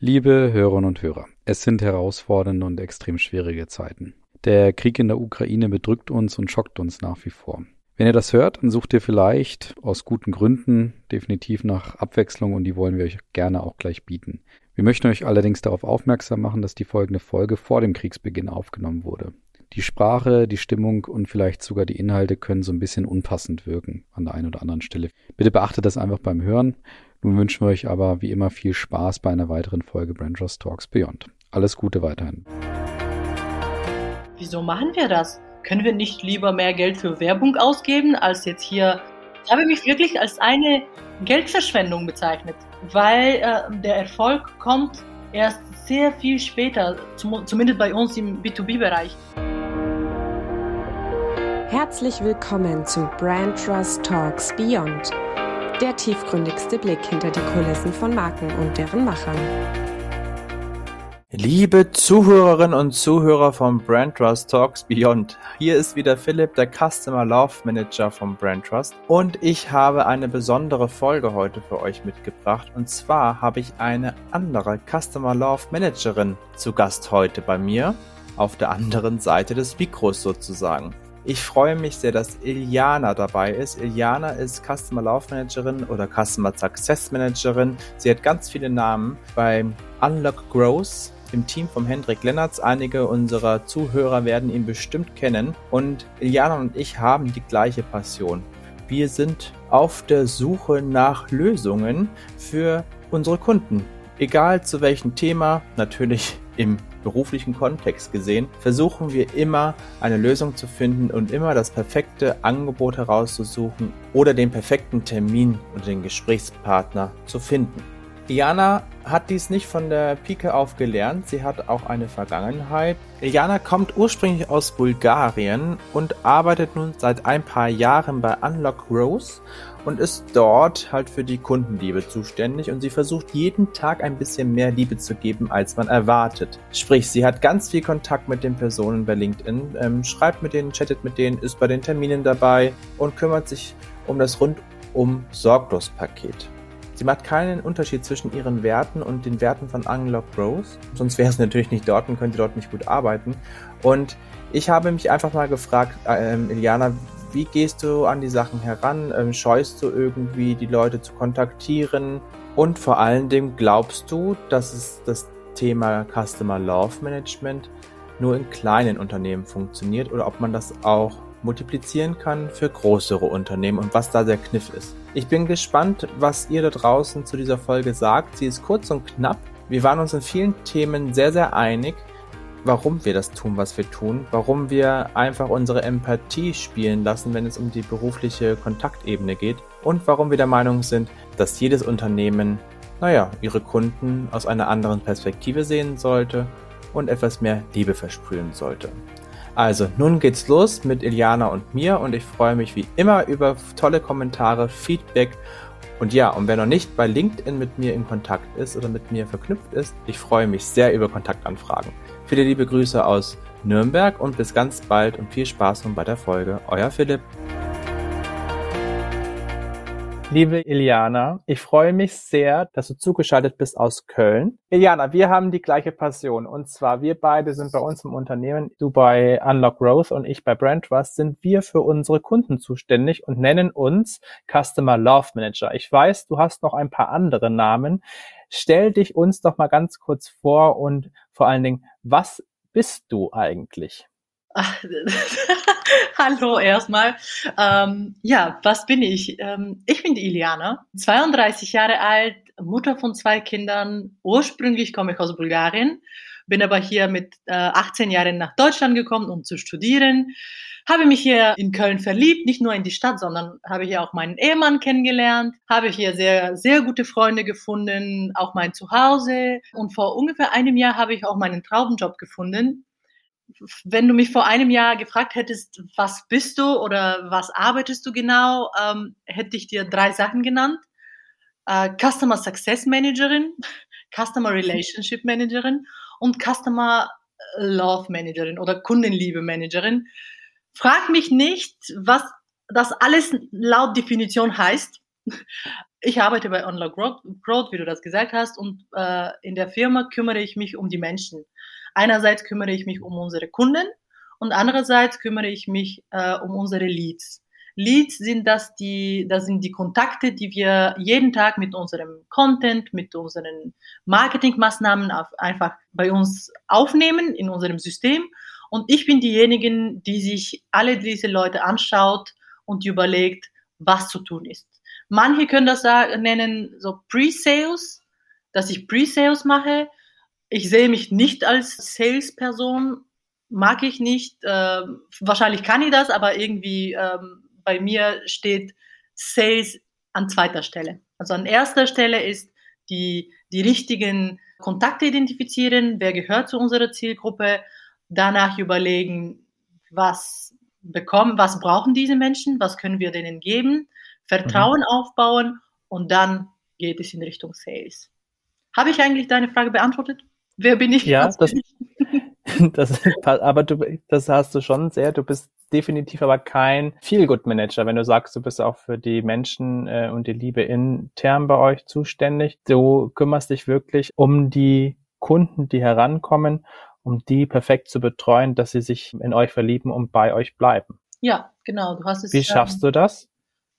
Liebe Hörerinnen und Hörer, es sind herausfordernde und extrem schwierige Zeiten. Der Krieg in der Ukraine bedrückt uns und schockt uns nach wie vor. Wenn ihr das hört, dann sucht ihr vielleicht aus guten Gründen definitiv nach Abwechslung und die wollen wir euch gerne auch gleich bieten. Wir möchten euch allerdings darauf aufmerksam machen, dass die folgende Folge vor dem Kriegsbeginn aufgenommen wurde. Die Sprache, die Stimmung und vielleicht sogar die Inhalte können so ein bisschen unpassend wirken an der einen oder anderen Stelle. Bitte beachtet das einfach beim Hören. Nun wünschen wir euch aber wie immer viel Spaß bei einer weiteren Folge Branchers Talks Beyond. Alles Gute weiterhin. Wieso machen wir das? Können wir nicht lieber mehr Geld für Werbung ausgeben, als jetzt hier? Ich habe mich wirklich als eine Geldverschwendung bezeichnet, weil äh, der Erfolg kommt erst sehr viel später, zum, zumindest bei uns im B2B-Bereich. Herzlich willkommen zu Brand Trust Talks Beyond der tiefgründigste Blick hinter die Kulissen von Marken und deren Machern. Liebe Zuhörerinnen und Zuhörer von Brand Trust Talks Beyond, hier ist wieder Philipp, der Customer Love Manager von Brand Trust und ich habe eine besondere Folge heute für euch mitgebracht und zwar habe ich eine andere Customer Love Managerin zu Gast heute bei mir auf der anderen Seite des Mikros sozusagen. Ich freue mich sehr, dass Iliana dabei ist. Iliana ist Customer Love Managerin oder Customer Success Managerin. Sie hat ganz viele Namen beim Unlock Growth im Team von Hendrik Lennertz. Einige unserer Zuhörer werden ihn bestimmt kennen. Und Iliana und ich haben die gleiche Passion. Wir sind auf der Suche nach Lösungen für unsere Kunden. Egal zu welchem Thema, natürlich im beruflichen Kontext gesehen, versuchen wir immer eine Lösung zu finden und immer das perfekte Angebot herauszusuchen oder den perfekten Termin und den Gesprächspartner zu finden. Iana hat dies nicht von der Pike auf gelernt, sie hat auch eine Vergangenheit. Iana kommt ursprünglich aus Bulgarien und arbeitet nun seit ein paar Jahren bei Unlock Rose und ist dort halt für die Kundenliebe zuständig und sie versucht jeden Tag ein bisschen mehr Liebe zu geben, als man erwartet. Sprich, sie hat ganz viel Kontakt mit den Personen bei LinkedIn, ähm, schreibt mit denen, chattet mit denen, ist bei den Terminen dabei und kümmert sich um das rundum sorglos Paket. Sie macht keinen Unterschied zwischen ihren Werten und den Werten von Unlock Rose. Sonst wäre es natürlich nicht dort und könnte dort nicht gut arbeiten. Und ich habe mich einfach mal gefragt, äh, Iliana, wie gehst du an die Sachen heran? Ähm, scheust du irgendwie die Leute zu kontaktieren? Und vor allen Dingen glaubst du, dass es das Thema Customer Love Management nur in kleinen Unternehmen funktioniert oder ob man das auch multiplizieren kann für größere Unternehmen und was da der Kniff ist. Ich bin gespannt, was ihr da draußen zu dieser Folge sagt. Sie ist kurz und knapp. Wir waren uns in vielen Themen sehr, sehr einig warum wir das tun, was wir tun, warum wir einfach unsere Empathie spielen lassen, wenn es um die berufliche Kontaktebene geht und warum wir der Meinung sind, dass jedes Unternehmen, naja, ihre Kunden aus einer anderen Perspektive sehen sollte und etwas mehr Liebe versprühen sollte. Also, nun geht's los mit Iliana und mir und ich freue mich wie immer über tolle Kommentare, Feedback und ja, und wer noch nicht bei LinkedIn mit mir in Kontakt ist oder mit mir verknüpft ist, ich freue mich sehr über Kontaktanfragen. Viele liebe Grüße aus Nürnberg und bis ganz bald und viel Spaß nun bei der Folge. Euer Philipp. Liebe Iliana, ich freue mich sehr, dass du zugeschaltet bist aus Köln. Iliana, wir haben die gleiche Passion und zwar wir beide sind bei uns im Unternehmen, du bei Unlock Growth und ich bei Brand Trust, sind wir für unsere Kunden zuständig und nennen uns Customer Love Manager. Ich weiß, du hast noch ein paar andere Namen. Stell dich uns doch mal ganz kurz vor und vor allen Dingen, was bist du eigentlich? Hallo erstmal. Ähm, ja, was bin ich? Ähm, ich bin die Iliana, 32 Jahre alt, Mutter von zwei Kindern. Ursprünglich komme ich aus Bulgarien, bin aber hier mit äh, 18 Jahren nach Deutschland gekommen, um zu studieren. Habe mich hier in Köln verliebt, nicht nur in die Stadt, sondern habe hier auch meinen Ehemann kennengelernt, habe hier sehr, sehr gute Freunde gefunden, auch mein Zuhause. Und vor ungefähr einem Jahr habe ich auch meinen Traumjob gefunden. Wenn du mich vor einem Jahr gefragt hättest, was bist du oder was arbeitest du genau, ähm, hätte ich dir drei Sachen genannt. Äh, Customer Success Managerin, Customer Relationship Managerin und Customer Love Managerin oder Kundenliebe Managerin. Frag mich nicht, was das alles laut Definition heißt. ich arbeite bei Online Growth, Growth, wie du das gesagt hast, und äh, in der Firma kümmere ich mich um die Menschen. Einerseits kümmere ich mich um unsere Kunden und andererseits kümmere ich mich äh, um unsere Leads. Leads sind das die, das sind die Kontakte, die wir jeden Tag mit unserem Content, mit unseren Marketingmaßnahmen auf, einfach bei uns aufnehmen in unserem System. Und ich bin diejenigen, die sich alle diese Leute anschaut und überlegt, was zu tun ist. Manche können das nennen so Pre-Sales, dass ich Pre-Sales mache. Ich sehe mich nicht als Salesperson, mag ich nicht. Äh, wahrscheinlich kann ich das, aber irgendwie ähm, bei mir steht Sales an zweiter Stelle. Also an erster Stelle ist die, die richtigen Kontakte identifizieren, wer gehört zu unserer Zielgruppe, danach überlegen, was bekommen, was brauchen diese Menschen, was können wir denen geben, Vertrauen mhm. aufbauen und dann geht es in Richtung Sales. Habe ich eigentlich deine Frage beantwortet? Wer bin ich? Ja, das, das, aber du, das hast du schon sehr. Du bist definitiv aber kein Feel-Good-Manager, wenn du sagst, du bist auch für die Menschen äh, und die Liebe intern bei euch zuständig. Du kümmerst dich wirklich um die Kunden, die herankommen, um die perfekt zu betreuen, dass sie sich in euch verlieben und bei euch bleiben. Ja, genau. Du hast es. Wie schaffst ähm, du das?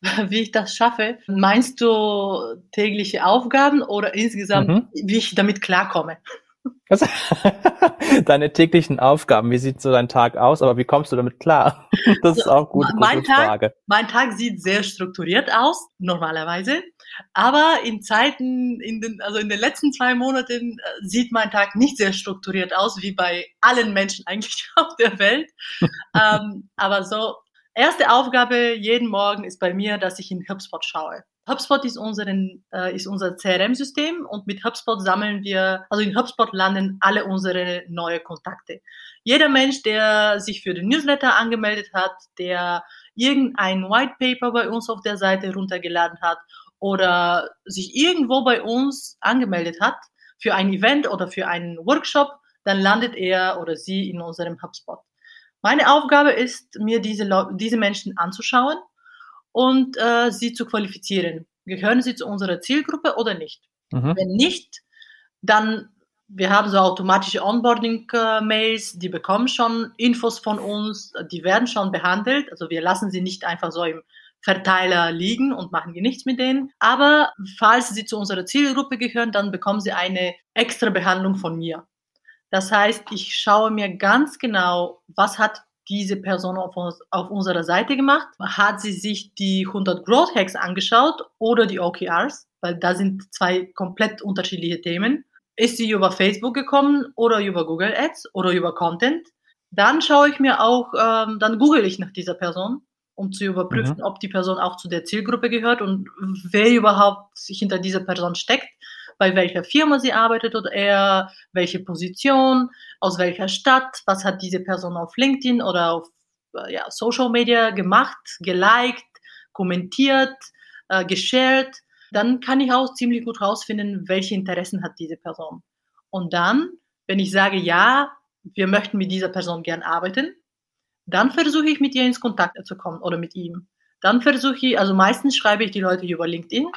Wie ich das schaffe? Meinst du tägliche Aufgaben oder insgesamt, mhm. wie ich damit klarkomme? Deine täglichen Aufgaben, wie sieht so dein Tag aus, aber wie kommst du damit klar? Das ist auch gut, mein gute Tag, Frage. Mein Tag sieht sehr strukturiert aus, normalerweise. Aber in Zeiten, in den, also in den letzten zwei Monaten äh, sieht mein Tag nicht sehr strukturiert aus, wie bei allen Menschen eigentlich auf der Welt. ähm, aber so, erste Aufgabe jeden Morgen ist bei mir, dass ich in HubSpot schaue. HubSpot ist, unseren, äh, ist unser CRM-System und mit HubSpot sammeln wir, also in HubSpot landen alle unsere neue Kontakte. Jeder Mensch, der sich für den Newsletter angemeldet hat, der irgendein White Paper bei uns auf der Seite runtergeladen hat oder sich irgendwo bei uns angemeldet hat für ein Event oder für einen Workshop, dann landet er oder sie in unserem HubSpot. Meine Aufgabe ist, mir diese, diese Menschen anzuschauen und äh, sie zu qualifizieren. Gehören sie zu unserer Zielgruppe oder nicht? Mhm. Wenn nicht, dann wir haben so automatische Onboarding-Mails, die bekommen schon Infos von uns, die werden schon behandelt. Also wir lassen sie nicht einfach so im Verteiler liegen und machen wir nichts mit denen. Aber falls sie zu unserer Zielgruppe gehören, dann bekommen sie eine extra Behandlung von mir. Das heißt, ich schaue mir ganz genau, was hat diese Person auf, uns, auf unserer Seite gemacht? Hat sie sich die 100 Growth Hacks angeschaut oder die OKRs? Weil da sind zwei komplett unterschiedliche Themen. Ist sie über Facebook gekommen oder über Google Ads oder über Content? Dann schaue ich mir auch, ähm, dann google ich nach dieser Person, um zu überprüfen, mhm. ob die Person auch zu der Zielgruppe gehört und wer überhaupt sich hinter dieser Person steckt bei welcher Firma sie arbeitet oder eher welche Position, aus welcher Stadt, was hat diese Person auf LinkedIn oder auf äh, ja, Social Media gemacht, geliked, kommentiert, äh, geshared. Dann kann ich auch ziemlich gut rausfinden, welche Interessen hat diese Person. Und dann, wenn ich sage, ja, wir möchten mit dieser Person gern arbeiten, dann versuche ich mit ihr ins Kontakt zu kommen oder mit ihm. Dann versuche ich, also meistens schreibe ich die Leute über LinkedIn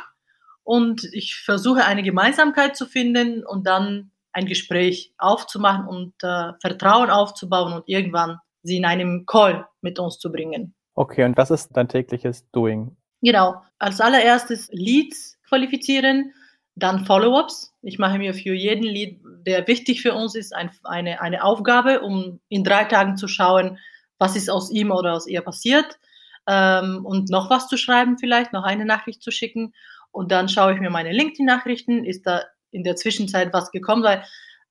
und ich versuche eine Gemeinsamkeit zu finden und dann ein Gespräch aufzumachen und äh, Vertrauen aufzubauen und irgendwann sie in einem Call mit uns zu bringen. Okay, und was ist dein tägliches Doing? Genau, als allererstes Leads qualifizieren, dann Follow-ups. Ich mache mir für jeden Lead, der wichtig für uns ist, ein, eine, eine Aufgabe, um in drei Tagen zu schauen, was ist aus ihm oder aus ihr passiert ähm, und noch was zu schreiben vielleicht, noch eine Nachricht zu schicken und dann schaue ich mir meine LinkedIn-Nachrichten, ist da in der Zwischenzeit was gekommen, weil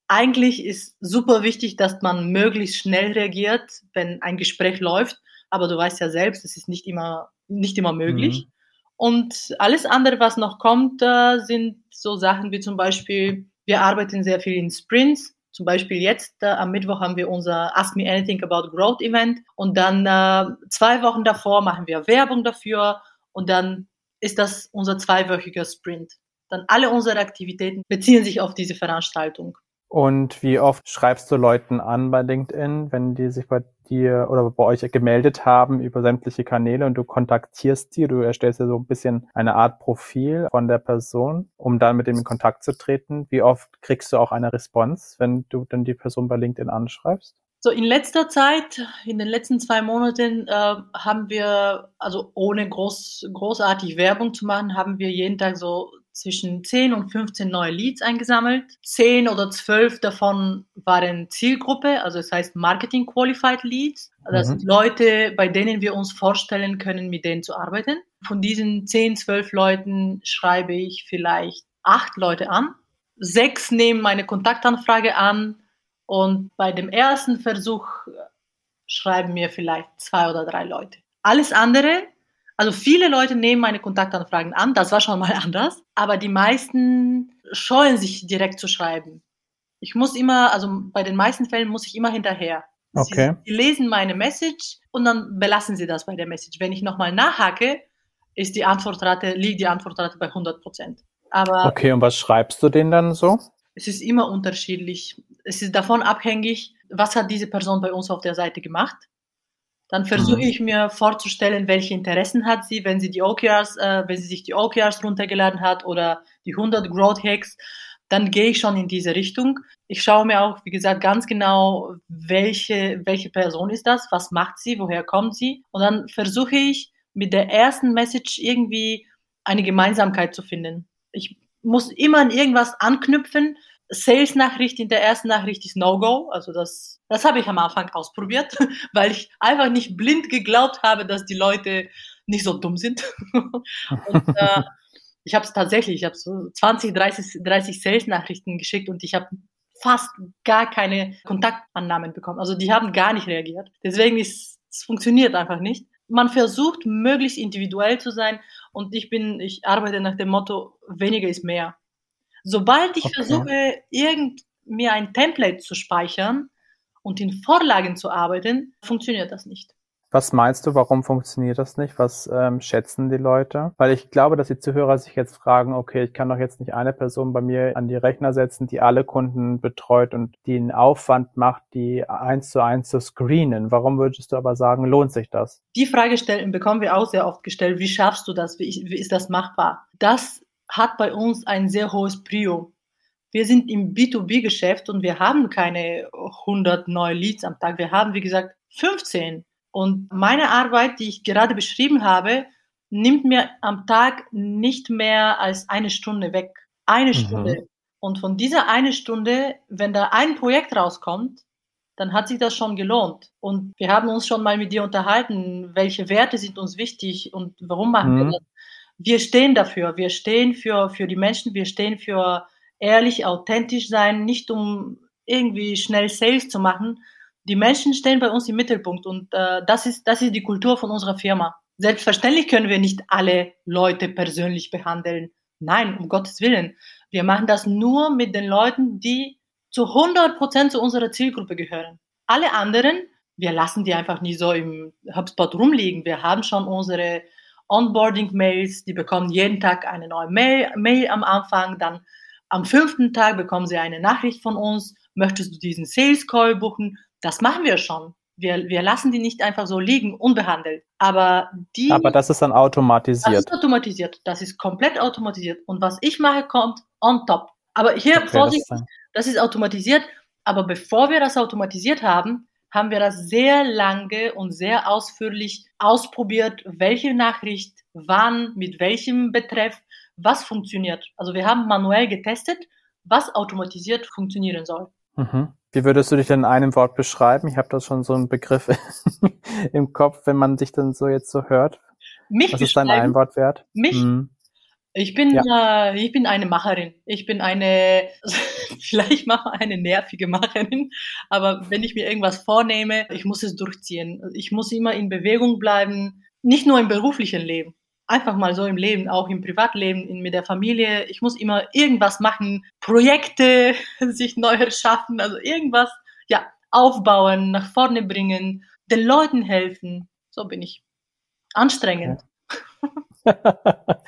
eigentlich ist super wichtig, dass man möglichst schnell reagiert, wenn ein Gespräch läuft. Aber du weißt ja selbst, es ist nicht immer, nicht immer möglich. Mhm. Und alles andere, was noch kommt, sind so Sachen wie zum Beispiel, wir arbeiten sehr viel in Sprints. Zum Beispiel jetzt äh, am Mittwoch haben wir unser Ask Me Anything About Growth Event und dann äh, zwei Wochen davor machen wir Werbung dafür und dann ist das unser zweiwöchiger Sprint. Dann alle unsere Aktivitäten beziehen sich auf diese Veranstaltung. Und wie oft schreibst du Leuten an bei LinkedIn, wenn die sich bei dir oder bei euch gemeldet haben über sämtliche Kanäle und du kontaktierst die, du erstellst ja so ein bisschen eine Art Profil von der Person, um dann mit dem in Kontakt zu treten. Wie oft kriegst du auch eine Response, wenn du dann die Person bei LinkedIn anschreibst? So in letzter Zeit, in den letzten zwei Monaten, äh, haben wir, also ohne groß, großartig Werbung zu machen, haben wir jeden Tag so zwischen 10 und 15 neue Leads eingesammelt. 10 oder 12 davon waren Zielgruppe, also das heißt Marketing Qualified Leads. Das mhm. sind Leute, bei denen wir uns vorstellen können, mit denen zu arbeiten. Von diesen 10, 12 Leuten schreibe ich vielleicht acht Leute an. Sechs nehmen meine Kontaktanfrage an und bei dem ersten Versuch schreiben mir vielleicht zwei oder drei Leute. Alles andere also viele Leute nehmen meine Kontaktanfragen an, das war schon mal anders, aber die meisten scheuen sich direkt zu schreiben. Ich muss immer, also bei den meisten Fällen muss ich immer hinterher. Okay. Sie, sie lesen meine Message und dann belassen sie das bei der Message. Wenn ich nochmal nachhake, ist die Antwortrate, liegt die Antwortrate bei 100 Prozent. Aber okay, und was schreibst du denen dann so? Es ist immer unterschiedlich. Es ist davon abhängig, was hat diese Person bei uns auf der Seite gemacht. Dann versuche mhm. ich mir vorzustellen, welche Interessen hat sie, wenn sie die OKRs, äh, wenn sie sich die OKRs runtergeladen hat oder die 100 Growth Hacks, dann gehe ich schon in diese Richtung. Ich schaue mir auch, wie gesagt, ganz genau, welche, welche Person ist das, was macht sie, woher kommt sie. Und dann versuche ich mit der ersten Message irgendwie eine Gemeinsamkeit zu finden. Ich muss immer an irgendwas anknüpfen, Sales-Nachricht in der ersten Nachricht ist No-Go. Also das, das habe ich am Anfang ausprobiert, weil ich einfach nicht blind geglaubt habe, dass die Leute nicht so dumm sind. und, äh, ich habe es tatsächlich, ich habe so 20, 30, 30 Sales-Nachrichten geschickt und ich habe fast gar keine Kontaktannahmen bekommen. Also die haben gar nicht reagiert. Deswegen ist es funktioniert einfach nicht. Man versucht möglichst individuell zu sein und ich bin, ich arbeite nach dem Motto weniger ist mehr. Sobald ich okay. versuche, irgend mir ein Template zu speichern und in Vorlagen zu arbeiten, funktioniert das nicht. Was meinst du, warum funktioniert das nicht? Was ähm, schätzen die Leute? Weil ich glaube, dass die Zuhörer sich jetzt fragen, okay, ich kann doch jetzt nicht eine Person bei mir an die Rechner setzen, die alle Kunden betreut und die einen Aufwand macht, die eins zu eins zu screenen. Warum würdest du aber sagen, lohnt sich das? Die Frage stellen, bekommen wir auch sehr oft gestellt. Wie schaffst du das? Wie, wie ist das machbar? Das hat bei uns ein sehr hohes Prio. Wir sind im B2B-Geschäft und wir haben keine 100 neue Leads am Tag. Wir haben, wie gesagt, 15. Und meine Arbeit, die ich gerade beschrieben habe, nimmt mir am Tag nicht mehr als eine Stunde weg. Eine mhm. Stunde. Und von dieser eine Stunde, wenn da ein Projekt rauskommt, dann hat sich das schon gelohnt. Und wir haben uns schon mal mit dir unterhalten, welche Werte sind uns wichtig und warum machen mhm. wir das wir stehen dafür. Wir stehen für, für die Menschen, wir stehen für ehrlich, authentisch sein, nicht um irgendwie schnell Sales zu machen. Die Menschen stehen bei uns im Mittelpunkt und äh, das, ist, das ist die Kultur von unserer Firma. Selbstverständlich können wir nicht alle Leute persönlich behandeln. Nein, um Gottes Willen. Wir machen das nur mit den Leuten, die zu 100 Prozent zu unserer Zielgruppe gehören. Alle anderen, wir lassen die einfach nie so im HubSpot rumliegen. Wir haben schon unsere Onboarding-Mails, die bekommen jeden Tag eine neue Mail, Mail am Anfang, dann am fünften Tag bekommen sie eine Nachricht von uns, möchtest du diesen Sales Call buchen? Das machen wir schon. Wir, wir lassen die nicht einfach so liegen, unbehandelt. Aber die. Aber das ist dann automatisiert. Das ist automatisiert. Das ist komplett automatisiert. Und was ich mache, kommt on top. Aber hier, okay, Vorsicht, das, das ist automatisiert. Aber bevor wir das automatisiert haben, haben wir das sehr lange und sehr ausführlich ausprobiert, welche Nachricht, wann, mit welchem Betreff, was funktioniert. Also wir haben manuell getestet, was automatisiert funktionieren soll. Mhm. Wie würdest du dich denn in einem Wort beschreiben? Ich habe da schon so einen Begriff im Kopf, wenn man dich dann so jetzt so hört. Mich was ist dein Einwortwert? Mich? Mhm. Ich bin, ja. äh, ich bin eine Macherin. Ich bin eine, vielleicht mal eine nervige Macherin, aber wenn ich mir irgendwas vornehme, ich muss es durchziehen. Ich muss immer in Bewegung bleiben, nicht nur im beruflichen Leben, einfach mal so im Leben, auch im Privatleben, in, mit der Familie. Ich muss immer irgendwas machen, Projekte sich neu erschaffen, also irgendwas, ja, aufbauen, nach vorne bringen, den Leuten helfen. So bin ich. Anstrengend. Ja.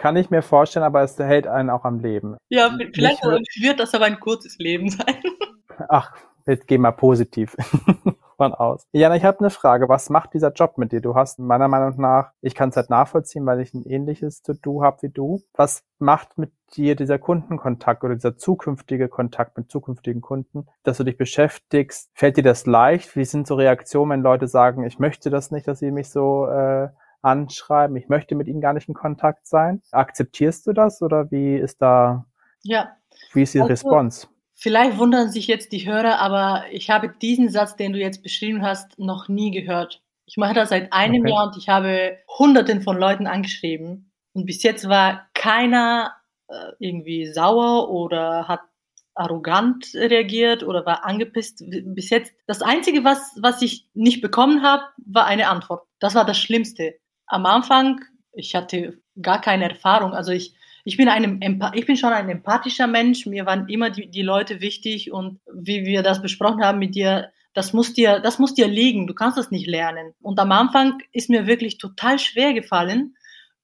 Kann ich mir vorstellen, aber es hält einen auch am Leben. Ja, vielleicht wird das aber ein kurzes Leben sein. Ach, jetzt geh mal positiv von aus. Jana, ich habe eine Frage. Was macht dieser Job mit dir? Du hast meiner Meinung nach, ich kann es halt nachvollziehen, weil ich ein ähnliches To-Do habe wie du. Was macht mit dir dieser Kundenkontakt oder dieser zukünftige Kontakt mit zukünftigen Kunden, dass du dich beschäftigst? Fällt dir das leicht? Wie sind so Reaktionen, wenn Leute sagen, ich möchte das nicht, dass sie mich so äh, anschreiben, ich möchte mit ihnen gar nicht in Kontakt sein? Akzeptierst du das oder wie ist da, ja. wie ist die also, Response? Vielleicht wundern sich jetzt die Hörer, aber ich habe diesen Satz, den du jetzt beschrieben hast, noch nie gehört. Ich mache das seit einem okay. Jahr und ich habe Hunderten von Leuten angeschrieben. Und bis jetzt war keiner äh, irgendwie sauer oder hat arrogant reagiert oder war angepisst. Bis jetzt, das Einzige, was, was ich nicht bekommen habe, war eine Antwort. Das war das Schlimmste am Anfang, ich hatte gar keine Erfahrung. Also ich, ich bin ein, ich bin schon ein empathischer Mensch. Mir waren immer die, die Leute wichtig und wie wir das besprochen haben mit dir, das muss dir, das muss dir liegen. Du kannst das nicht lernen. Und am Anfang ist mir wirklich total schwer gefallen,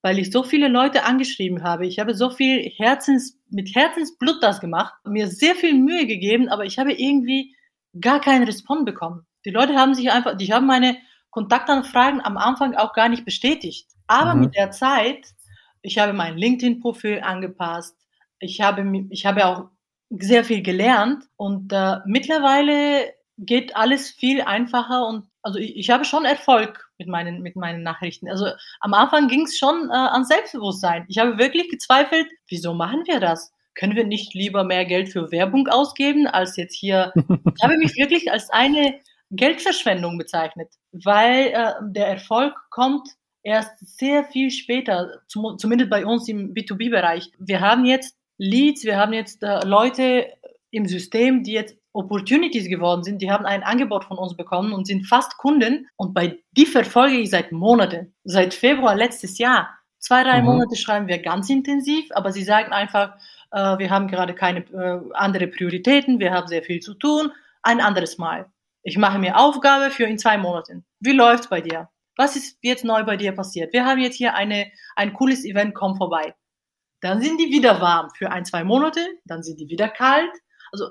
weil ich so viele Leute angeschrieben habe. Ich habe so viel Herzens, mit Herzensblut das gemacht, mir sehr viel Mühe gegeben, aber ich habe irgendwie gar keinen Respons bekommen. Die Leute haben sich einfach, die haben meine Kontaktanfragen am Anfang auch gar nicht bestätigt. Aber mhm. mit der Zeit, ich habe mein LinkedIn-Profil angepasst. Ich habe, ich habe auch sehr viel gelernt und äh, mittlerweile geht alles viel einfacher und also ich, ich, habe schon Erfolg mit meinen, mit meinen Nachrichten. Also am Anfang ging es schon äh, an Selbstbewusstsein. Ich habe wirklich gezweifelt, wieso machen wir das? Können wir nicht lieber mehr Geld für Werbung ausgeben, als jetzt hier? Ich habe mich wirklich als eine Geldverschwendung bezeichnet, weil äh, der Erfolg kommt erst sehr viel später, zum, zumindest bei uns im B2B-Bereich. Wir haben jetzt Leads, wir haben jetzt äh, Leute im System, die jetzt Opportunities geworden sind, die haben ein Angebot von uns bekommen und sind fast Kunden und bei die verfolge ich seit Monaten, seit Februar letztes Jahr. Zwei, drei mhm. Monate schreiben wir ganz intensiv, aber sie sagen einfach, äh, wir haben gerade keine äh, andere Prioritäten, wir haben sehr viel zu tun, ein anderes Mal. Ich mache mir Aufgabe für in zwei Monaten. Wie läuft's bei dir? Was ist jetzt neu bei dir passiert? Wir haben jetzt hier eine, ein cooles Event, komm vorbei. Dann sind die wieder warm für ein, zwei Monate, dann sind die wieder kalt. Also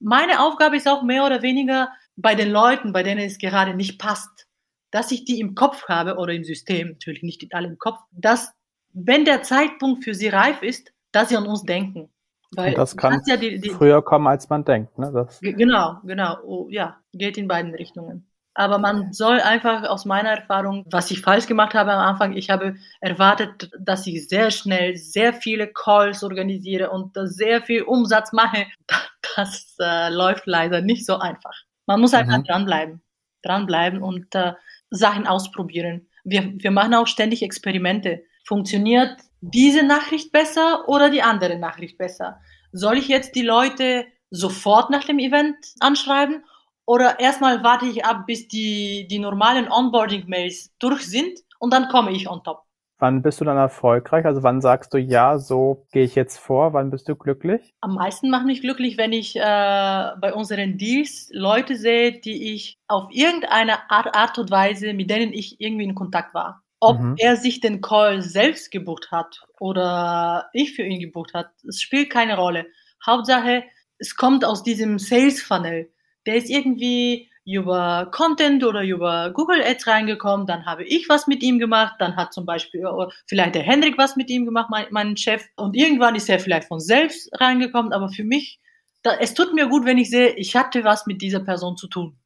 meine Aufgabe ist auch mehr oder weniger bei den Leuten, bei denen es gerade nicht passt, dass ich die im Kopf habe oder im System, natürlich nicht alle im Kopf, dass wenn der Zeitpunkt für sie reif ist, dass sie an uns denken. Weil und das kann ja die, die, früher kommen, als man denkt. Ne? Das genau, genau. Oh, ja, geht in beiden Richtungen. Aber man soll einfach aus meiner Erfahrung, was ich falsch gemacht habe am Anfang, ich habe erwartet, dass ich sehr schnell sehr viele Calls organisiere und sehr viel Umsatz mache. Das äh, läuft leider nicht so einfach. Man muss einfach mhm. dranbleiben, dranbleiben und äh, Sachen ausprobieren. Wir, wir machen auch ständig Experimente. Funktioniert diese Nachricht besser oder die andere Nachricht besser? Soll ich jetzt die Leute sofort nach dem Event anschreiben oder erstmal warte ich ab, bis die, die normalen Onboarding-Mails durch sind und dann komme ich on top? Wann bist du dann erfolgreich? Also wann sagst du, ja, so gehe ich jetzt vor? Wann bist du glücklich? Am meisten macht mich glücklich, wenn ich äh, bei unseren Deals Leute sehe, die ich auf irgendeine Art, Art und Weise, mit denen ich irgendwie in Kontakt war. Ob mhm. er sich den Call selbst gebucht hat oder ich für ihn gebucht hat, es spielt keine Rolle. Hauptsache, es kommt aus diesem Sales Funnel. Der ist irgendwie über Content oder über Google Ads reingekommen, dann habe ich was mit ihm gemacht, dann hat zum Beispiel vielleicht der Hendrik was mit ihm gemacht, mein, mein Chef, und irgendwann ist er vielleicht von selbst reingekommen, aber für mich, da, es tut mir gut, wenn ich sehe, ich hatte was mit dieser Person zu tun.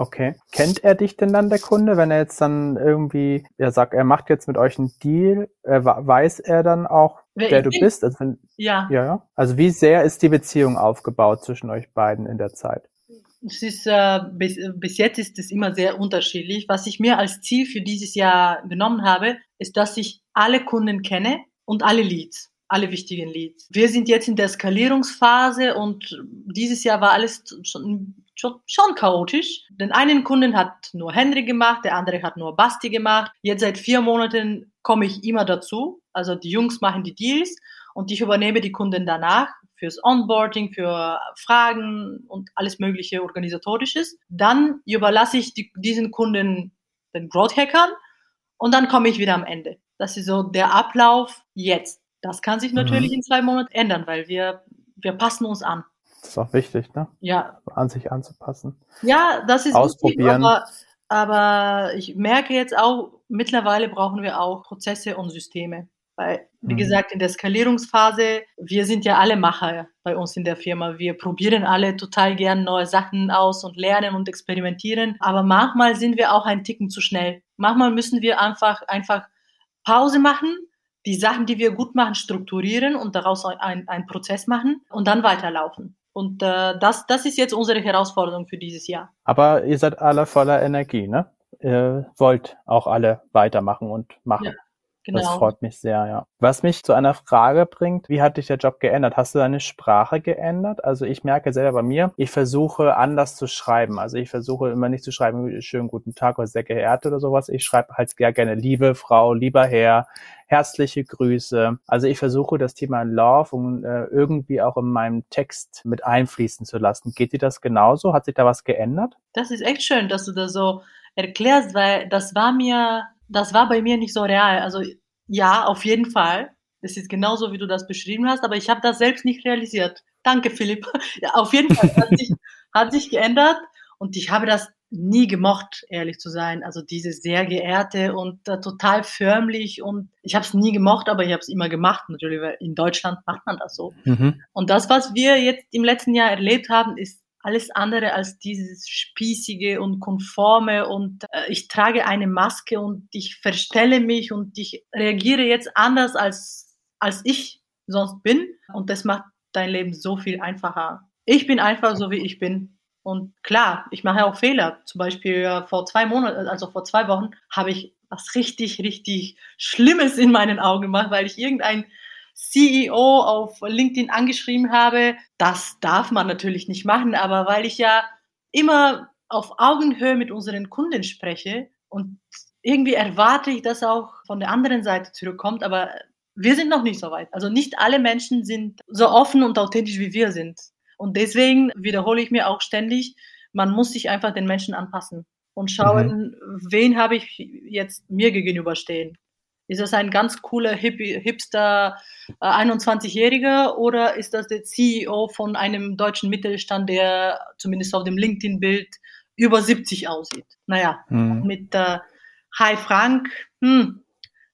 Okay. Kennt er dich denn dann, der Kunde, wenn er jetzt dann irgendwie, er sagt, er macht jetzt mit euch einen Deal, äh, weiß er dann auch, wer, wer du bin? bist? Also wenn, ja. ja. Also wie sehr ist die Beziehung aufgebaut zwischen euch beiden in der Zeit? Es ist, äh, bis, bis jetzt ist es immer sehr unterschiedlich. Was ich mir als Ziel für dieses Jahr genommen habe, ist, dass ich alle Kunden kenne und alle Leads alle wichtigen Leads. Wir sind jetzt in der Skalierungsphase und dieses Jahr war alles schon schon, schon chaotisch. Den einen Kunden hat nur Henry gemacht, der andere hat nur Basti gemacht. Jetzt seit vier Monaten komme ich immer dazu. Also die Jungs machen die Deals und ich übernehme die Kunden danach fürs Onboarding, für Fragen und alles mögliche organisatorisches. Dann überlasse ich die, diesen Kunden den Growth Hackern und dann komme ich wieder am Ende. Das ist so der Ablauf jetzt. Das kann sich natürlich Mhm. in zwei Monaten ändern, weil wir, wir passen uns an. Das ist auch wichtig, ne? Ja, An sich anzupassen. ja, das ist Ausprobieren. Wichtig, aber, aber ich merke jetzt auch, mittlerweile brauchen wir auch Prozesse und Systeme. Weil, wie Mhm. gesagt, in der Skalierungsphase, wir sind ja alle Macher bei uns in der Firma. Wir probieren alle total gern neue Sachen aus und lernen und experimentieren. Aber manchmal sind wir auch ein Ticken zu schnell. Manchmal müssen wir einfach, einfach Pause machen, die Sachen, die wir gut machen, strukturieren und daraus ein- einen Prozess machen und dann weiterlaufen. Und äh, das, das ist jetzt unsere Herausforderung für dieses Jahr. Aber ihr seid alle voller Energie, ne? Ihr wollt auch alle weitermachen und machen. Ja, Das Genau. freut mich sehr, ja. Was mich zu einer Frage bringt, wie hat dich der Job geändert? Hast du deine Sprache geändert? Also ich merke selber bei mir, ich versuche anders zu schreiben. Also ich versuche immer nicht zu schreiben, schönen guten Tag oder sehr geehrte oder sowas. Ich schreibe halt sehr gerne liebe Frau, lieber Herr, herzliche Grüße. Also ich versuche das Thema Love um, äh, irgendwie auch in meinem Text mit einfließen zu lassen. Geht dir das genauso? Hat sich da was geändert? Das ist echt schön, dass du das so erklärst, weil das war mir, das war bei mir nicht so real. Also ja, auf jeden Fall. Das ist genauso, wie du das beschrieben hast, aber ich habe das selbst nicht realisiert. Danke, Philipp. Ja, auf jeden Fall hat sich, hat sich geändert und ich habe das nie gemocht, ehrlich zu sein. Also dieses sehr geehrte und äh, total förmlich und ich habe es nie gemocht, aber ich habe es immer gemacht natürlich, weil in Deutschland macht man das so. Mhm. Und das, was wir jetzt im letzten Jahr erlebt haben, ist alles andere als dieses spießige und konforme und äh, ich trage eine Maske und ich verstelle mich und ich reagiere jetzt anders als, als ich sonst bin und das macht dein Leben so viel einfacher. Ich bin einfach so, wie ich bin. Und klar, ich mache auch Fehler. Zum Beispiel äh, vor zwei Monaten, also vor zwei Wochen, habe ich was richtig, richtig Schlimmes in meinen Augen gemacht, weil ich irgendein CEO auf LinkedIn angeschrieben habe. Das darf man natürlich nicht machen, aber weil ich ja immer auf Augenhöhe mit unseren Kunden spreche und irgendwie erwarte ich, dass auch von der anderen Seite zurückkommt, aber wir sind noch nicht so weit. Also nicht alle Menschen sind so offen und authentisch, wie wir sind. Und deswegen wiederhole ich mir auch ständig, man muss sich einfach den Menschen anpassen und schauen, wen habe ich jetzt mir gegenüberstehen. Ist das ein ganz cooler Hippie, Hipster äh, 21-Jähriger oder ist das der CEO von einem deutschen Mittelstand, der zumindest auf dem LinkedIn-Bild über 70 aussieht? Naja, Mhm. mit äh, Hi Frank, hm,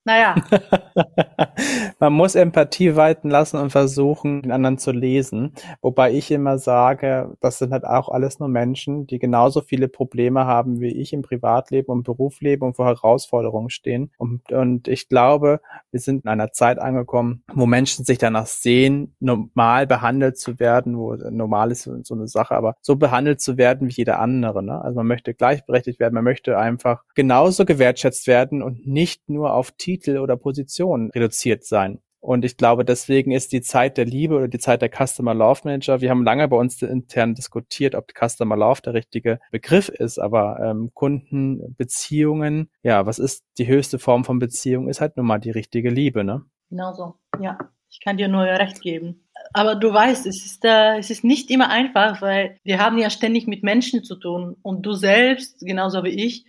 naja, Man muss Empathie walten lassen und versuchen, den anderen zu lesen. Wobei ich immer sage, das sind halt auch alles nur Menschen, die genauso viele Probleme haben wie ich im Privatleben und Berufsleben und vor Herausforderungen stehen. Und, und ich glaube, wir sind in einer Zeit angekommen, wo Menschen sich danach sehen, normal behandelt zu werden, wo normal ist so eine Sache, aber so behandelt zu werden wie jeder andere. Ne? Also man möchte gleichberechtigt werden, man möchte einfach genauso gewertschätzt werden und nicht nur auf Titel oder Position reduziert sein. Und ich glaube, deswegen ist die Zeit der Liebe oder die Zeit der Customer Love Manager, wir haben lange bei uns intern diskutiert, ob Customer Love der richtige Begriff ist, aber ähm, Kundenbeziehungen, ja, was ist die höchste Form von Beziehung, ist halt nun mal die richtige Liebe, ne? genau so. Ja, ich kann dir nur recht geben. Aber du weißt, es ist, äh, es ist nicht immer einfach, weil wir haben ja ständig mit Menschen zu tun. Und du selbst, genauso wie ich,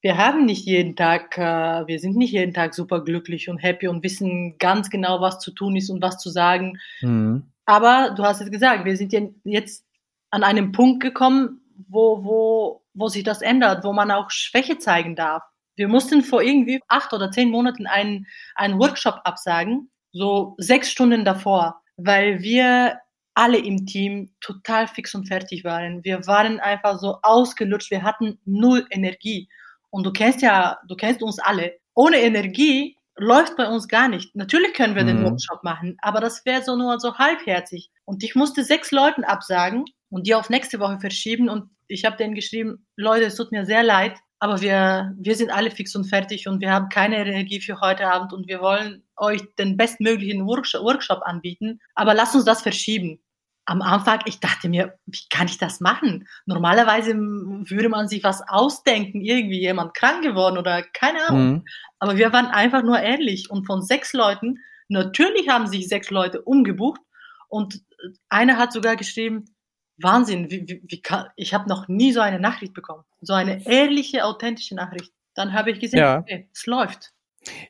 wir haben nicht jeden Tag, äh, wir sind nicht jeden Tag super glücklich und happy und wissen ganz genau, was zu tun ist und was zu sagen. Mhm. Aber du hast es gesagt, wir sind jetzt an einem Punkt gekommen, wo, wo, wo sich das ändert, wo man auch Schwäche zeigen darf. Wir mussten vor irgendwie acht oder zehn Monaten einen, einen Workshop absagen, so sechs Stunden davor, weil wir alle im Team total fix und fertig waren. Wir waren einfach so ausgelutscht, wir hatten null Energie. Und du kennst ja, du kennst uns alle. Ohne Energie läuft bei uns gar nicht. Natürlich können wir den Mhm. Workshop machen, aber das wäre so nur so halbherzig. Und ich musste sechs Leuten absagen und die auf nächste Woche verschieben. Und ich habe denen geschrieben, Leute, es tut mir sehr leid, aber wir, wir sind alle fix und fertig und wir haben keine Energie für heute Abend und wir wollen euch den bestmöglichen Workshop, Workshop anbieten, aber lasst uns das verschieben. Am Anfang, ich dachte mir, wie kann ich das machen? Normalerweise würde man sich was ausdenken, irgendwie jemand krank geworden oder keine Ahnung. Mhm. Aber wir waren einfach nur ehrlich. Und von sechs Leuten, natürlich haben sich sechs Leute umgebucht. Und einer hat sogar geschrieben, Wahnsinn, wie, wie, wie kann, ich habe noch nie so eine Nachricht bekommen. So eine ehrliche, authentische Nachricht. Dann habe ich gesehen, Ja. okay, es läuft.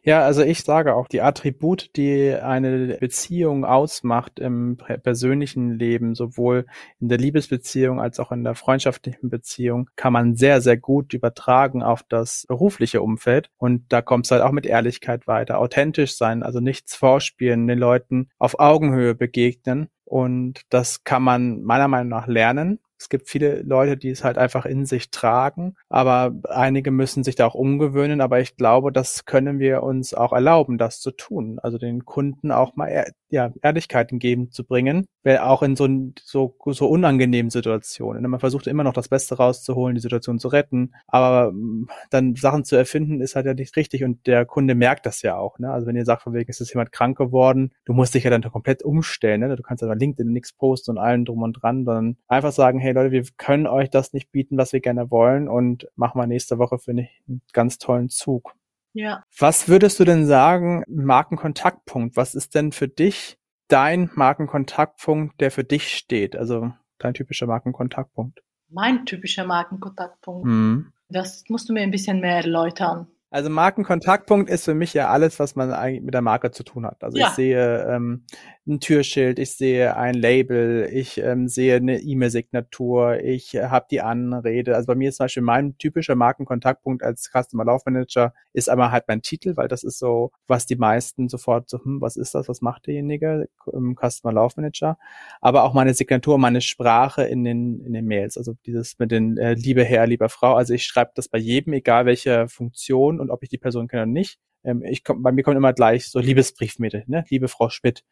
Ja, also ich sage auch, die Attribute, die eine Beziehung ausmacht im persönlichen Leben, sowohl in der Liebesbeziehung als auch in der freundschaftlichen Beziehung, kann man sehr, sehr gut übertragen auf das berufliche Umfeld. Und da kommt es halt auch mit Ehrlichkeit weiter. Authentisch sein, also nichts vorspielen, den Leuten auf Augenhöhe begegnen. Und das kann man meiner Meinung nach lernen. Es gibt viele Leute, die es halt einfach in sich tragen, aber einige müssen sich da auch umgewöhnen. Aber ich glaube, das können wir uns auch erlauben, das zu tun. Also den Kunden auch mal ja, Ehrlichkeiten geben zu bringen, weil auch in so, so, so unangenehmen Situationen. Ne, man versucht immer noch das Beste rauszuholen, die Situation zu retten, aber mm, dann Sachen zu erfinden, ist halt ja nicht richtig und der Kunde merkt das ja auch. Ne? Also wenn ihr sagt, von wegen ist jetzt jemand krank geworden, du musst dich ja dann komplett umstellen. Ne? Du kannst ja bei LinkedIn nichts posten und allen drum und dran, sondern einfach sagen, hey Leute, wir können euch das nicht bieten, was wir gerne wollen und machen wir nächste Woche für einen ganz tollen Zug. Ja. Was würdest du denn sagen, Markenkontaktpunkt? Was ist denn für dich dein Markenkontaktpunkt, der für dich steht? Also dein typischer Markenkontaktpunkt. Mein typischer Markenkontaktpunkt. Mhm. Das musst du mir ein bisschen mehr erläutern. Also Markenkontaktpunkt ist für mich ja alles, was man eigentlich mit der Marke zu tun hat. Also ja. ich sehe ähm, ein Türschild, ich sehe ein Label, ich ähm, sehe eine E-Mail-Signatur, ich äh, habe die Anrede. Also bei mir ist zum Beispiel mein typischer Markenkontaktpunkt als Customer Love Manager ist einmal halt mein Titel, weil das ist so, was die meisten sofort so, hm, was ist das, was macht derjenige im Customer Love Manager? Aber auch meine Signatur, meine Sprache in den in den Mails, also dieses mit den äh, liebe Herr, lieber Frau. Also ich schreibe das bei jedem, egal welche Funktion und ob ich die Person kenne oder nicht. Ähm, ich komm, bei mir kommt immer gleich so Liebesbrief mit, ne? Liebe Frau Schmidt.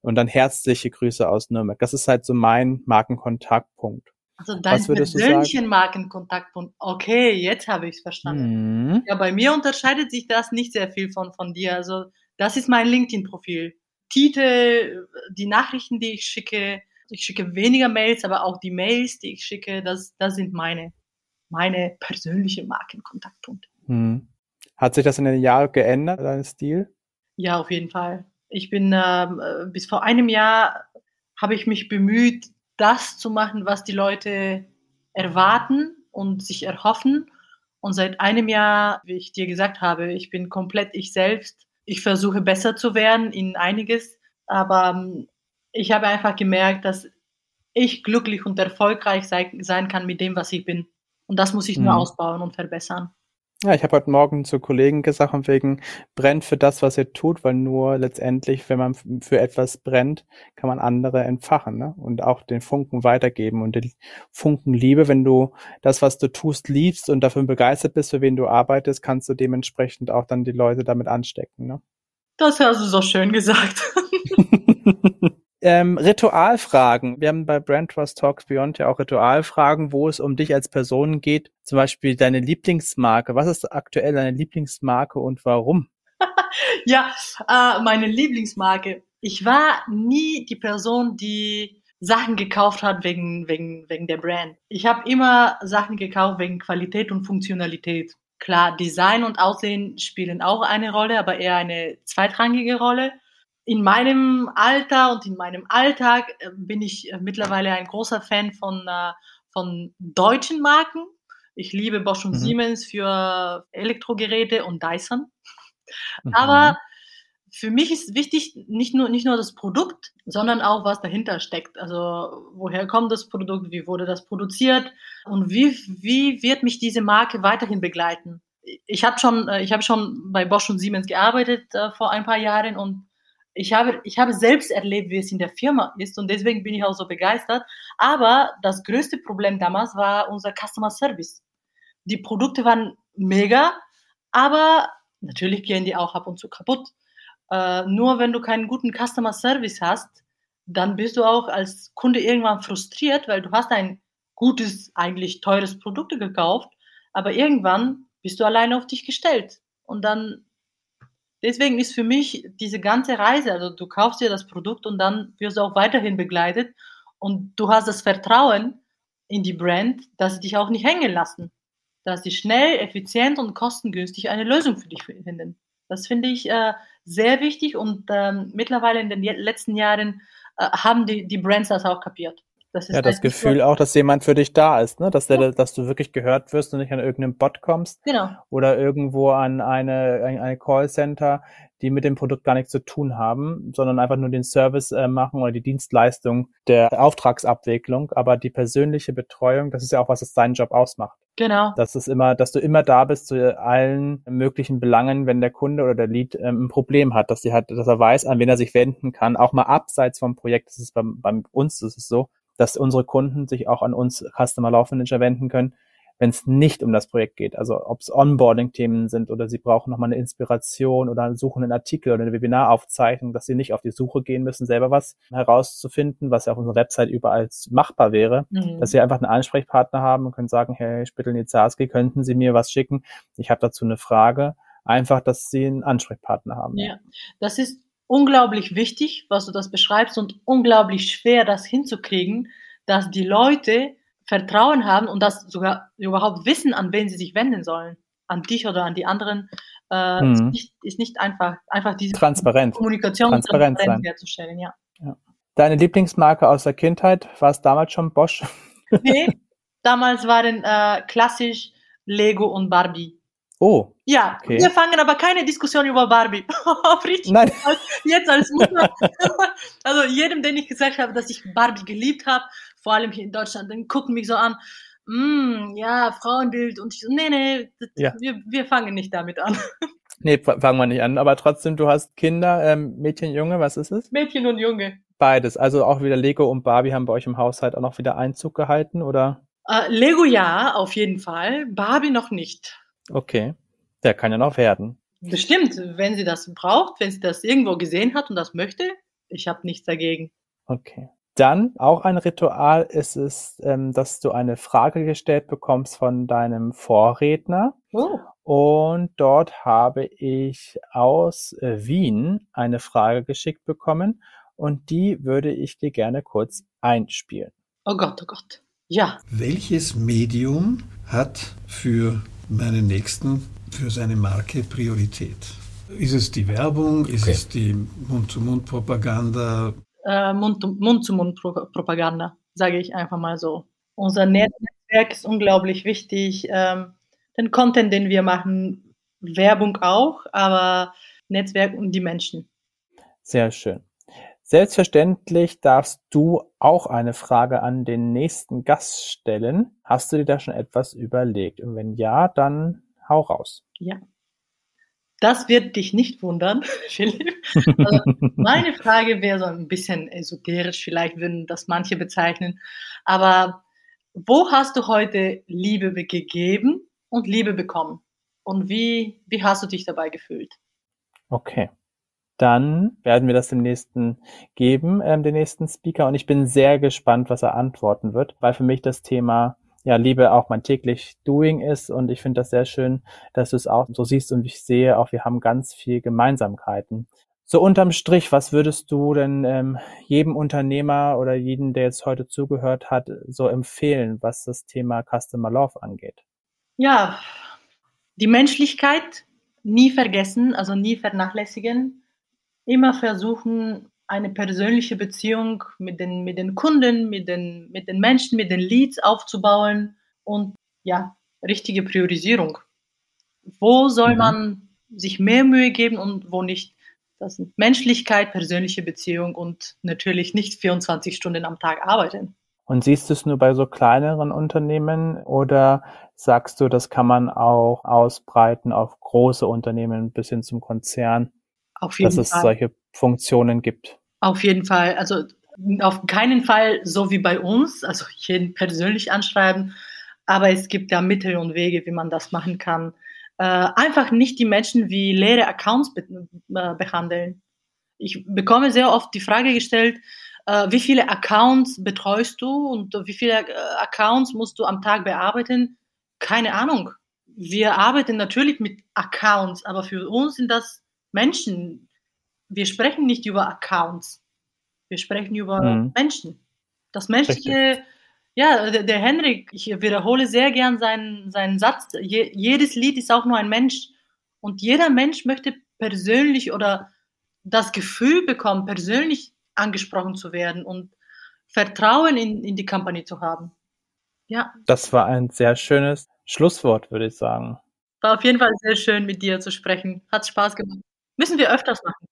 Und dann herzliche Grüße aus Nürnberg. Das ist halt so mein Markenkontaktpunkt. Also dein persönlichen Markenkontaktpunkt. Okay, jetzt habe ich es verstanden. Mhm. Ja, bei mir unterscheidet sich das nicht sehr viel von, von dir. Also das ist mein LinkedIn-Profil. Titel, die Nachrichten, die ich schicke. Ich schicke weniger Mails, aber auch die Mails, die ich schicke, das, das sind meine, meine persönlichen Markenkontaktpunkte. Mhm. Hat sich das in den Jahren geändert, dein Stil? Ja, auf jeden Fall. Ich bin ähm, äh, bis vor einem Jahr habe ich mich bemüht, das zu machen, was die Leute erwarten und sich erhoffen. Und seit einem Jahr, wie ich dir gesagt habe, ich bin komplett ich selbst. Ich versuche besser zu werden in einiges, aber ähm, ich habe einfach gemerkt, dass ich glücklich und erfolgreich sei, sein kann mit dem, was ich bin. Und das muss ich nur mhm. ausbauen und verbessern. Ja, ich habe heute Morgen zu Kollegen gesagt, von wegen brennt für das, was ihr tut, weil nur letztendlich, wenn man für etwas brennt, kann man andere entfachen ne? und auch den Funken weitergeben und den Funken Liebe. Wenn du das, was du tust, liebst und dafür begeistert bist, für wen du arbeitest, kannst du dementsprechend auch dann die Leute damit anstecken. Ne? Das hast du so schön gesagt. Ähm, Ritualfragen. Wir haben bei Brand Trust Talks Beyond ja auch Ritualfragen, wo es um dich als Person geht. Zum Beispiel deine Lieblingsmarke. Was ist aktuell deine Lieblingsmarke und warum? ja, äh, meine Lieblingsmarke. Ich war nie die Person, die Sachen gekauft hat wegen, wegen, wegen der Brand. Ich habe immer Sachen gekauft wegen Qualität und Funktionalität. Klar, Design und Aussehen spielen auch eine Rolle, aber eher eine zweitrangige Rolle in meinem Alter und in meinem Alltag äh, bin ich äh, mittlerweile ein großer Fan von, äh, von deutschen Marken. Ich liebe Bosch und mhm. Siemens für Elektrogeräte und Dyson. Mhm. Aber für mich ist wichtig nicht nur, nicht nur das Produkt, sondern auch, was dahinter steckt. Also, woher kommt das Produkt? Wie wurde das produziert? Und wie, wie wird mich diese Marke weiterhin begleiten? Ich habe schon, ich habe schon bei Bosch und Siemens gearbeitet äh, vor ein paar Jahren und ich habe, ich habe selbst erlebt, wie es in der Firma ist und deswegen bin ich auch so begeistert. Aber das größte Problem damals war unser Customer Service. Die Produkte waren mega, aber natürlich gehen die auch ab und zu kaputt. Äh, nur wenn du keinen guten Customer Service hast, dann bist du auch als Kunde irgendwann frustriert, weil du hast ein gutes, eigentlich teures Produkt gekauft, aber irgendwann bist du alleine auf dich gestellt. Und dann deswegen ist für mich diese ganze Reise, also du kaufst dir das Produkt und dann wirst du auch weiterhin begleitet und du hast das Vertrauen in die Brand, dass sie dich auch nicht hängen lassen, dass sie schnell, effizient und kostengünstig eine Lösung für dich finden. Das finde ich äh, sehr wichtig und ähm, mittlerweile in den letzten Jahren äh, haben die, die Brands das auch kapiert. Das ja, das Gefühl auch, dass jemand für dich da ist, ne? dass, der, ja. dass du wirklich gehört wirst und nicht an irgendeinen Bot kommst. Genau. Oder irgendwo an eine, eine Callcenter, die mit dem Produkt gar nichts zu tun haben, sondern einfach nur den Service äh, machen oder die Dienstleistung der Auftragsabwicklung. Aber die persönliche Betreuung, das ist ja auch was, was deinen Job ausmacht. Genau. Das ist immer, dass du immer da bist zu allen möglichen Belangen, wenn der Kunde oder der Lead ähm, ein Problem hat, dass die hat, dass er weiß, an wen er sich wenden kann, auch mal abseits vom Projekt. Das ist beim, bei uns, das ist so, dass unsere Kunden sich auch an uns Customer Love Manager wenden können, wenn es nicht um das Projekt geht. Also ob es Onboarding-Themen sind oder sie brauchen nochmal eine Inspiration oder suchen einen Artikel oder eine Webinaraufzeichnung, dass sie nicht auf die Suche gehen müssen, selber was herauszufinden, was ja auf unserer Website überall machbar wäre, mhm. dass sie einfach einen Ansprechpartner haben und können sagen, hey, Spittel Nizarski, könnten Sie mir was schicken? Ich habe dazu eine Frage. Einfach, dass sie einen Ansprechpartner haben. Ja, das ist unglaublich wichtig, was du das beschreibst und unglaublich schwer, das hinzukriegen, dass die Leute Vertrauen haben und das sogar überhaupt wissen, an wen sie sich wenden sollen. An dich oder an die anderen. Äh, mhm. ist, nicht, ist nicht einfach, einfach diese Transparent. Kommunikation Transparent Transparenz herzustellen, ja. ja. Deine Lieblingsmarke aus der Kindheit, war es damals schon Bosch? Nee, damals waren äh, klassisch Lego und Barbie. Oh. Ja, okay. wir fangen aber keine Diskussion über Barbie. Nein. Jetzt als Mutter. also jedem, den ich gesagt habe, dass ich Barbie geliebt habe, vor allem hier in Deutschland, dann gucken mich so an, mm, ja, Frauenbild und ich so, nee, nee, das, ja. wir, wir fangen nicht damit an. Nee, fangen wir nicht an. Aber trotzdem, du hast Kinder, ähm, Mädchen, Junge, was ist es? Mädchen und Junge. Beides. Also auch wieder Lego und Barbie haben bei euch im Haushalt auch noch wieder Einzug gehalten, oder? Äh, Lego ja, auf jeden Fall. Barbie noch nicht. Okay. Der kann ja noch werden. Bestimmt, wenn sie das braucht, wenn sie das irgendwo gesehen hat und das möchte, ich habe nichts dagegen. Okay. Dann auch ein Ritual ist es, ähm, dass du eine Frage gestellt bekommst von deinem Vorredner. Oh. Und dort habe ich aus äh, Wien eine Frage geschickt bekommen und die würde ich dir gerne kurz einspielen. Oh Gott, oh Gott. Ja. Welches Medium hat für meinen Nächsten für seine Marke Priorität? Ist es die Werbung? Ist okay. es die Mund-zu-Mund-Propaganda? Äh, Mund-zu-Mund-Propaganda, sage ich einfach mal so. Unser Netzwerk ist unglaublich wichtig. Ähm, den Content, den wir machen, Werbung auch, aber Netzwerk und die Menschen. Sehr schön. Selbstverständlich darfst du auch eine Frage an den nächsten Gast stellen. Hast du dir da schon etwas überlegt? Und wenn ja, dann hau raus. Ja. Das wird dich nicht wundern, Philipp. Also meine Frage wäre so ein bisschen esoterisch, vielleicht würden das manche bezeichnen. Aber wo hast du heute Liebe gegeben und Liebe bekommen? Und wie, wie hast du dich dabei gefühlt? Okay. Dann werden wir das dem nächsten geben, ähm, den nächsten Speaker. Und ich bin sehr gespannt, was er antworten wird, weil für mich das Thema ja, Liebe auch mein täglich Doing ist. Und ich finde das sehr schön, dass du es auch so siehst und ich sehe auch, wir haben ganz viel Gemeinsamkeiten. So unterm Strich, was würdest du denn ähm, jedem Unternehmer oder jedem, der jetzt heute zugehört hat, so empfehlen, was das Thema Customer Love angeht? Ja, die Menschlichkeit nie vergessen, also nie vernachlässigen, immer versuchen, eine persönliche Beziehung mit den, mit den Kunden, mit den, mit den Menschen, mit den Leads aufzubauen und ja, richtige Priorisierung. Wo soll mhm. man sich mehr Mühe geben und wo nicht? Das sind Menschlichkeit, persönliche Beziehung und natürlich nicht 24 Stunden am Tag arbeiten. Und siehst du es nur bei so kleineren Unternehmen oder sagst du, das kann man auch ausbreiten auf große Unternehmen bis hin zum Konzern, auf jeden dass Fall. es solche Funktionen gibt? Auf jeden Fall. Also auf keinen Fall so wie bei uns, also jeden persönlich anschreiben, aber es gibt ja Mittel und Wege, wie man das machen kann. Äh, einfach nicht die Menschen wie leere Accounts be äh, behandeln. Ich bekomme sehr oft die Frage gestellt, äh, wie viele Accounts betreust du und wie viele äh, Accounts musst du am Tag bearbeiten? Keine Ahnung. Wir arbeiten natürlich mit Accounts, aber für uns sind das Menschen, wir sprechen nicht über Accounts. Wir sprechen über mhm. Menschen. Das Menschliche, Richtig. ja, der, der, Henrik, ich wiederhole sehr gern seinen, seinen Satz, Je, jedes Lied ist auch nur ein Mensch. Und jeder Mensch möchte persönlich oder das Gefühl bekommen, persönlich angesprochen zu werden. Und Vertrauen in, in die Company zu haben. Ja. Das war ein sehr schönes Schlusswort, würde ich sagen. War auf jeden Fall sehr schön, mit dir zu sprechen. Hat Spaß gemacht. Müssen wir öfters machen.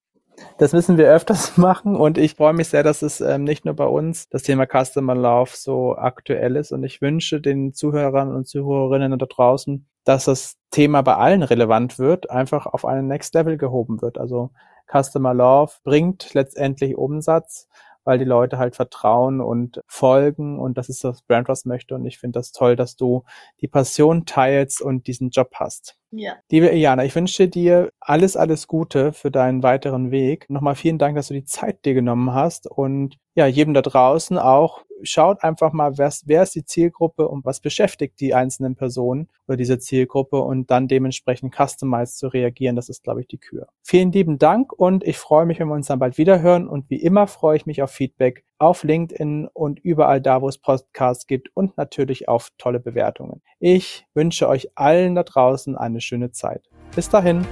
Das müssen wir öfters machen und ich freue mich sehr, dass es ähm, nicht nur bei uns das Thema Customer Love so aktuell ist und ich wünsche den Zuhörern und Zuhörerinnen da draußen, dass das Thema bei allen relevant wird, einfach auf einen Next Level gehoben wird. Also Customer Love bringt letztendlich Umsatz weil die Leute halt vertrauen und folgen und das ist das Brand, was möchte und ich finde das toll, dass du die Passion teilst und diesen Job hast. Ja. Liebe Iana, ich wünsche dir alles, alles Gute für deinen weiteren Weg. Nochmal vielen Dank, dass du die Zeit dir genommen hast und ja, jedem da draußen auch schaut einfach mal, wer, wer ist die Zielgruppe und was beschäftigt die einzelnen Personen oder diese Zielgruppe und dann dementsprechend customized zu reagieren. Das ist, glaube ich, die Kür. Vielen lieben Dank und ich freue mich, wenn wir uns dann bald wieder hören und wie immer freue ich mich auf Feedback auf LinkedIn und überall da, wo es Podcasts gibt und natürlich auf tolle Bewertungen. Ich wünsche euch allen da draußen eine schöne Zeit. Bis dahin.